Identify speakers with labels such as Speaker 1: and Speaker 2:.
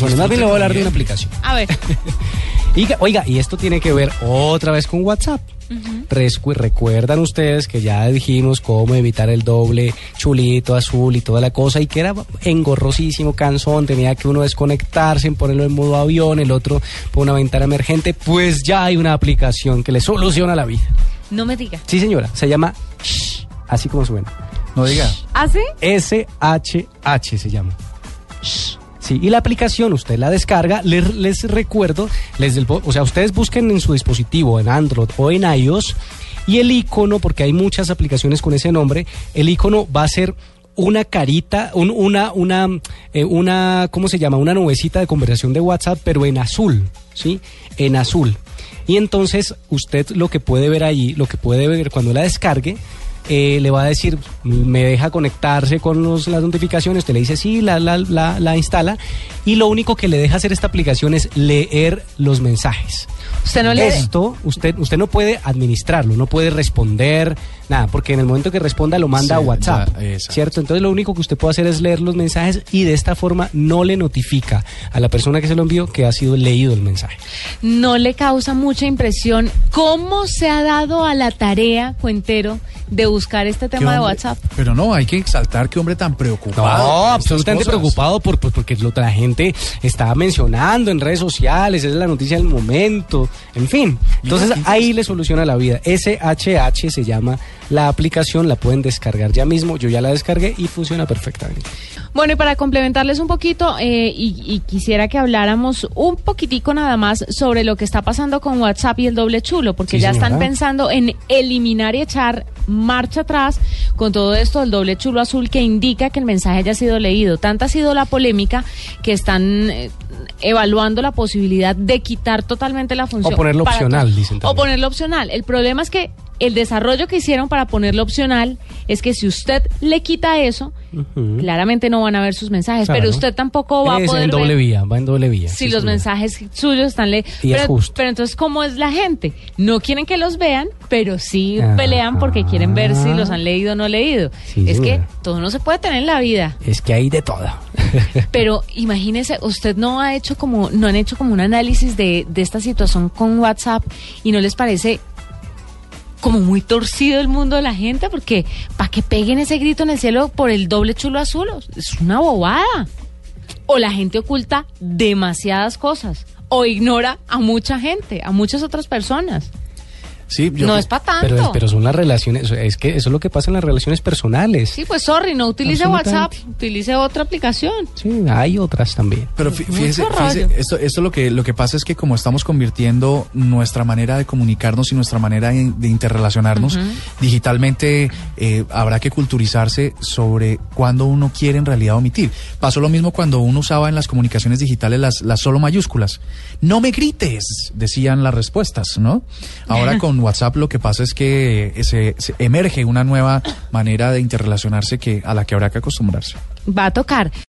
Speaker 1: Más bien le voy a hablar de una aplicación.
Speaker 2: A ver.
Speaker 1: Y, oiga, y esto tiene que ver otra vez con WhatsApp. Rescu- Recuerdan ustedes que ya dijimos cómo evitar el doble chulito azul y toda la cosa y que era engorrosísimo, cansón, tenía que uno desconectarse, ponerlo en modo avión, el otro por una ventana emergente. Pues ya hay una aplicación que le soluciona la vida.
Speaker 2: No me diga.
Speaker 1: Sí, señora, se llama Shh, así como suena.
Speaker 3: No diga.
Speaker 2: ¿Ah, sí?
Speaker 1: SHH se llama. Sí, y la aplicación usted la descarga, les, les recuerdo, les del, o sea, ustedes busquen en su dispositivo, en Android o en iOS, y el icono, porque hay muchas aplicaciones con ese nombre, el icono va a ser una carita, un- una, una, eh, una, ¿cómo se llama? Una nubecita de conversación de WhatsApp, pero en azul, ¿sí? En azul. Y entonces usted lo que puede ver ahí, lo que puede ver cuando la descargue, eh, le va a decir, me deja conectarse con los- las notificaciones, usted le dice sí, la, la, la, la instala, y lo único que le deja hacer esta aplicación es leer los mensajes.
Speaker 2: Usted no le...
Speaker 1: Esto, usted, usted no puede administrarlo, no puede responder, nada, porque en el momento que responda lo manda
Speaker 3: Sí,
Speaker 1: a WhatsApp,
Speaker 3: ya.
Speaker 1: ¿cierto? Entonces lo único que usted puede hacer es leer los mensajes y de esta forma no le notifica a la persona que se lo envió que ha sido leído el mensaje.
Speaker 2: no le causa mucha impresión cómo se ha dado a la tarea, Cuentero, de buscar este
Speaker 3: ¿Qué
Speaker 2: tema de? WhatsApp.
Speaker 3: Pero no, hay que exaltar que hombre tan preocupado.
Speaker 1: No, absolutamente
Speaker 3: cosas.
Speaker 1: preocupado por, por- porque lo, la gente está mencionando en redes sociales, es la noticia del momento, en fin. Entonces
Speaker 3: qué
Speaker 1: ahí le soluciona la vida. SHH se llama la aplicación, la pueden descargar ya mismo. Yo ya la descargué y funciona perfectamente.
Speaker 2: Bueno, y para complementarles un poquito, eh, y, y quisiera que habláramos un poquitico nada más sobre lo que está pasando con WhatsApp y el doble chulo, porque
Speaker 1: Sí,
Speaker 2: ya están pensando en eliminar y echar marcha atrás con todo esto del doble chulo azul que indica que el mensaje haya sido leído. Tanta ha sido la polémica que están eh, evaluando la posibilidad de quitar totalmente la función.
Speaker 1: O ponerlo opcional, dicen
Speaker 2: O ponerlo opcional. El problema es que el desarrollo que hicieron para ponerlo opcional es que si usted le quita eso, claramente no van a ver sus mensajes,
Speaker 1: Claro.
Speaker 2: pero usted tampoco va a
Speaker 1: Es
Speaker 2: poder
Speaker 1: en doble
Speaker 2: ver
Speaker 1: vía, va en doble vía.
Speaker 2: si
Speaker 1: sí,
Speaker 2: los
Speaker 1: señora.
Speaker 2: mensajes suyos están le
Speaker 1: Y es
Speaker 2: pero,
Speaker 1: justo.
Speaker 2: pero entonces cómo es la gente no quieren que los vean pero sí
Speaker 1: Ajá.
Speaker 2: pelean porque quieren ver si los han leído o no leído
Speaker 1: Sí,
Speaker 2: es que todo no se puede tener en la vida
Speaker 1: Es que hay de todo.
Speaker 2: pero imagínese usted no ha hecho como no han hecho como un análisis de, de esta situación con WhatsApp y no les parece como muy torcido el mundo de la gente porque para que peguen ese grito en el cielo por el doble chulo azul es una bobada o la gente oculta demasiadas cosas o ignora a mucha gente, a muchas otras personas.
Speaker 3: Sí, yo-
Speaker 2: no es para tanto.
Speaker 1: Pero, pero son las relaciones, es que eso es lo que pasa en las relaciones personales.
Speaker 2: Sí, pues sorry, no utilice. WhatsApp, utilice otra aplicación.
Speaker 1: Sí, hay otras también.
Speaker 3: Pero
Speaker 2: Mucho
Speaker 3: fíjese, fíjese, esto, esto lo que lo que pasa es que como estamos convirtiendo nuestra manera de comunicarnos y nuestra manera de, de interrelacionarnos digitalmente, eh, habrá que culturizarse sobre cuándo uno quiere en realidad omitir. Pasó lo mismo cuando uno usaba en las comunicaciones digitales las, las solo mayúsculas. No me grites, decían las respuestas, ¿no? Ahora con WhatsApp lo que pasa es que se, se emerge una nueva manera de interrelacionarse que a la que habrá que acostumbrarse.
Speaker 2: Va a tocar.